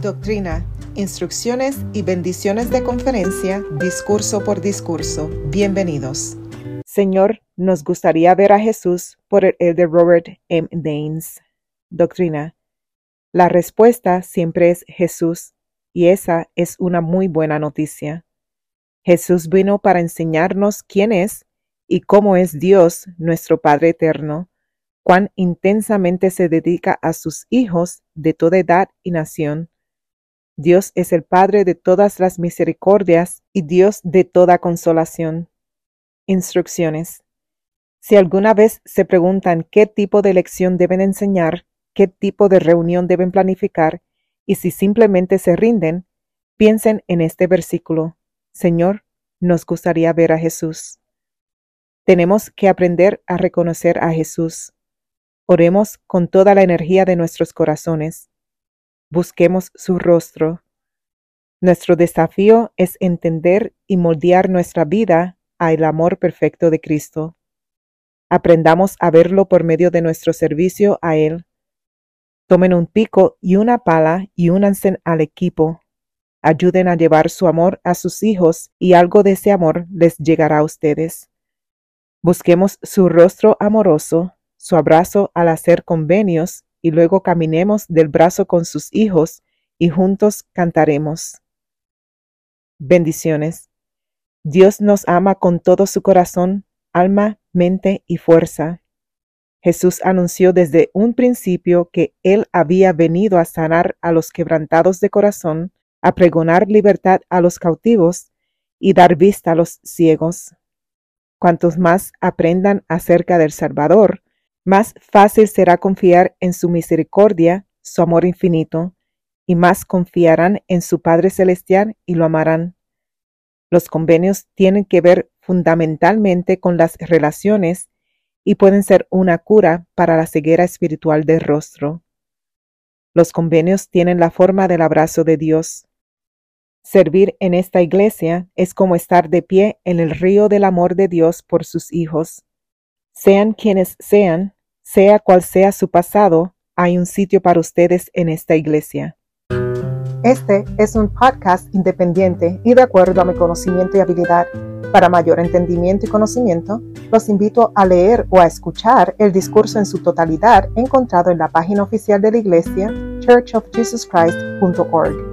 Doctrina, instrucciones y bendiciones de conferencia, discurso por discurso. Bienvenidos. Señor, nos gustaría ver a Jesús por el elder Robert M. Daines. Doctrina. La respuesta siempre es Jesús, y esa es una muy buena noticia. Jesús vino para enseñarnos quién es y cómo es Dios, nuestro Padre eterno, cuán intensamente se dedica a sus hijos de toda edad y nación, Dios es el Padre de todas las misericordias y Dios de toda consolación. Instrucciones. Si alguna vez se preguntan qué tipo de lección deben enseñar, qué tipo de reunión deben planificar, y si simplemente se rinden, piensen en este versículo. Señor, nos gustaría ver a Jesús. Tenemos que aprender a reconocer a Jesús. Oremos con toda la energía de nuestros corazones busquemos su rostro. Nuestro desafío es entender y moldear nuestra vida al amor perfecto de Cristo. Aprendamos a verlo por medio de nuestro servicio a Él. Tomen un pico y una pala y únanse al equipo. Ayuden a llevar su amor a sus hijos y algo de ese amor les llegará a ustedes. Busquemos su rostro amoroso, su abrazo al hacer convenios y luego caminemos del brazo con sus hijos y juntos cantaremos. Bendiciones. Dios nos ama con todo su corazón, alma, mente y fuerza. Jesús anunció desde un principio que Él había venido a sanar a los quebrantados de corazón, a pregonar libertad a los cautivos y dar vista a los ciegos. Cuantos más aprendan acerca del Salvador, más fácil será confiar en su misericordia, su amor infinito, y más confiarán en su Padre Celestial y lo amarán. Los convenios tienen que ver fundamentalmente con las relaciones y pueden ser una cura para la ceguera espiritual del rostro. Los convenios tienen la forma del abrazo de Dios. Servir en esta iglesia es como estar de pie en el río del amor de Dios por sus hijos. Sean quienes sean, sea cual sea su pasado, hay un sitio para ustedes en esta iglesia. Este es un podcast independiente y de acuerdo a mi conocimiento y habilidad. Para mayor entendimiento y conocimiento, los invito a leer o a escuchar el discurso en su totalidad encontrado en la página oficial de la iglesia churchofjesuschrist.org.